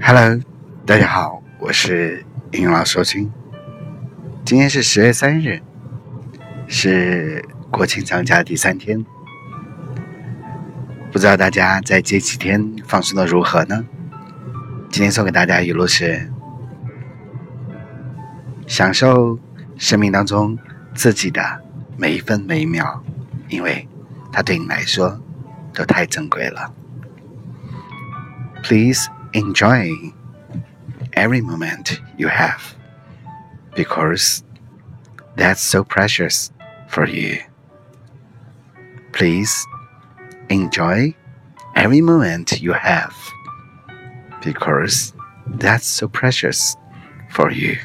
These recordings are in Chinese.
Hello，大家好，我是英语老师金。今天是十月三日，是国庆长假第三天。不知道大家在这几天放松的如何呢？今天送给大家语录是：享受生命当中自己的每一分每一秒，因为它对你来说都太珍贵了。Please. enjoy every moment you have because that's so precious for you. Please enjoy every moment you have because that's so precious for you.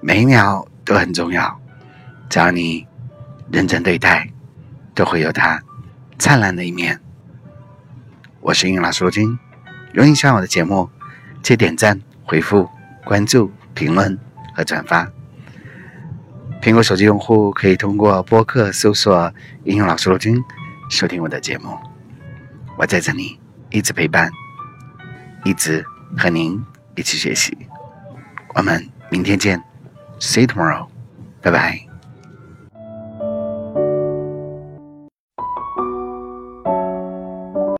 每一秒都很重要，只要你认真对待， 都会有它灿烂的一面。我是英语老师罗金。如果你喜欢我的节目，记得点赞、回复、关注、评论和转发。苹果手机用户可以通过播客搜索“应用老师罗军”收听我的节目。我在这里一直陪伴，一直和您一起学习。我们明天见，See you tomorrow，拜拜。thank you